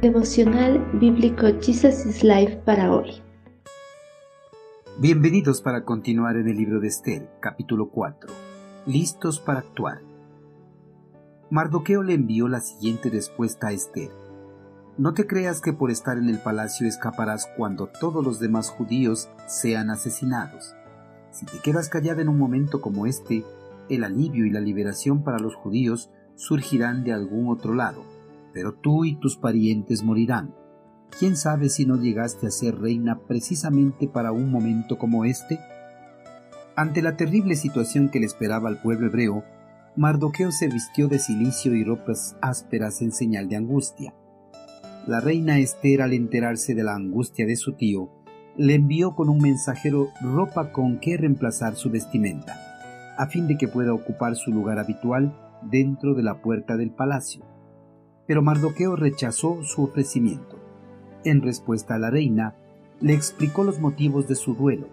Devocional Bíblico Jesus is Life para hoy. Bienvenidos para continuar en el libro de Esther, capítulo 4. Listos para actuar. Mardoqueo le envió la siguiente respuesta a Esther. No te creas que por estar en el palacio escaparás cuando todos los demás judíos sean asesinados. Si te quedas callada en un momento como este, el alivio y la liberación para los judíos surgirán de algún otro lado pero tú y tus parientes morirán. ¿Quién sabe si no llegaste a ser reina precisamente para un momento como este? Ante la terrible situación que le esperaba al pueblo hebreo, Mardoqueo se vistió de silicio y ropas ásperas en señal de angustia. La reina Esther, al enterarse de la angustia de su tío, le envió con un mensajero ropa con que reemplazar su vestimenta, a fin de que pueda ocupar su lugar habitual dentro de la puerta del palacio. Pero Mardoqueo rechazó su ofrecimiento. En respuesta a la reina, le explicó los motivos de su duelo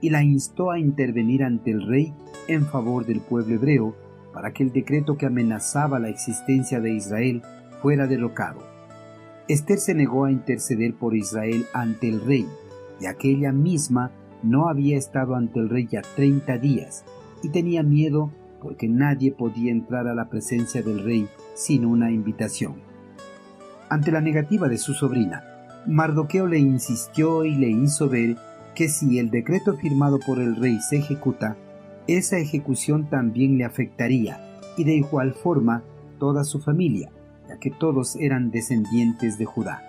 y la instó a intervenir ante el rey en favor del pueblo hebreo para que el decreto que amenazaba la existencia de Israel fuera derrocado. Esther se negó a interceder por Israel ante el rey, ya que ella misma no había estado ante el rey ya treinta días y tenía miedo porque nadie podía entrar a la presencia del rey sin una invitación. Ante la negativa de su sobrina, Mardoqueo le insistió y le hizo ver que si el decreto firmado por el rey se ejecuta, esa ejecución también le afectaría, y de igual forma toda su familia, ya que todos eran descendientes de Judá.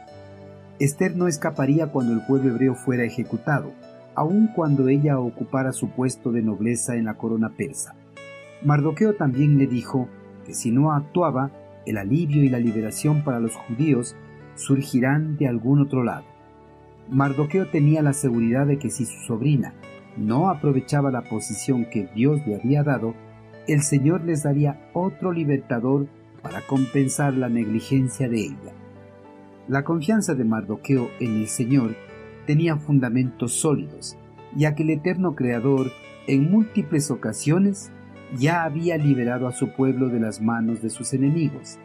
Esther no escaparía cuando el pueblo hebreo fuera ejecutado, aun cuando ella ocupara su puesto de nobleza en la corona persa. Mardoqueo también le dijo que si no actuaba, el alivio y la liberación para los judíos surgirán de algún otro lado. Mardoqueo tenía la seguridad de que si su sobrina no aprovechaba la posición que Dios le había dado, el Señor les daría otro libertador para compensar la negligencia de ella. La confianza de Mardoqueo en el Señor tenía fundamentos sólidos, ya que el eterno Creador en múltiples ocasiones ya había liberado a su pueblo de las manos de sus enemigos,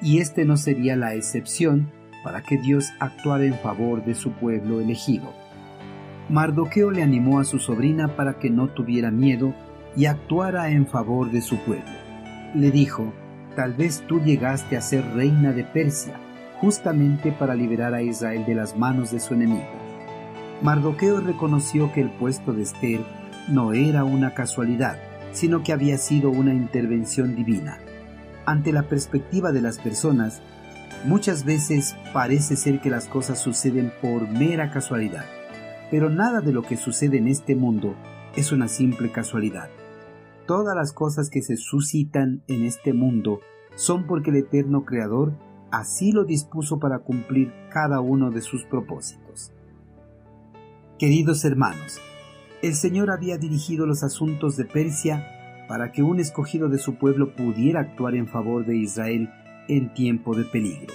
y este no sería la excepción para que Dios actuara en favor de su pueblo elegido. Mardoqueo le animó a su sobrina para que no tuviera miedo y actuara en favor de su pueblo. Le dijo, tal vez tú llegaste a ser reina de Persia, justamente para liberar a Israel de las manos de su enemigo. Mardoqueo reconoció que el puesto de Esther no era una casualidad, sino que había sido una intervención divina. Ante la perspectiva de las personas, muchas veces parece ser que las cosas suceden por mera casualidad, pero nada de lo que sucede en este mundo es una simple casualidad. Todas las cosas que se suscitan en este mundo son porque el eterno Creador así lo dispuso para cumplir cada uno de sus propósitos. Queridos hermanos, el Señor había dirigido los asuntos de Persia para que un escogido de su pueblo pudiera actuar en favor de Israel en tiempo de peligro.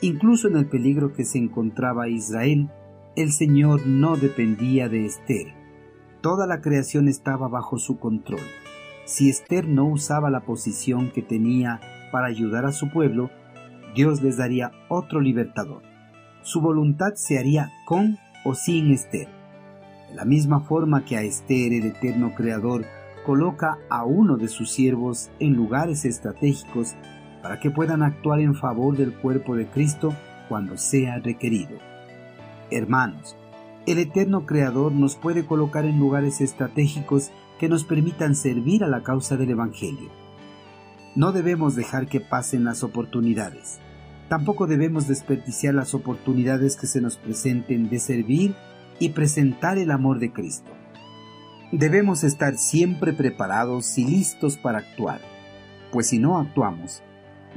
Incluso en el peligro que se encontraba Israel, el Señor no dependía de Esther. Toda la creación estaba bajo su control. Si Esther no usaba la posición que tenía para ayudar a su pueblo, Dios les daría otro libertador. Su voluntad se haría con o sin Esther. La misma forma que a Esther el eterno Creador coloca a uno de sus siervos en lugares estratégicos para que puedan actuar en favor del cuerpo de Cristo cuando sea requerido. Hermanos, el eterno Creador nos puede colocar en lugares estratégicos que nos permitan servir a la causa del Evangelio. No debemos dejar que pasen las oportunidades. Tampoco debemos desperdiciar las oportunidades que se nos presenten de servir y presentar el amor de Cristo. Debemos estar siempre preparados y listos para actuar, pues si no actuamos,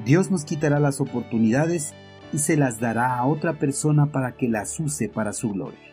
Dios nos quitará las oportunidades y se las dará a otra persona para que las use para su gloria.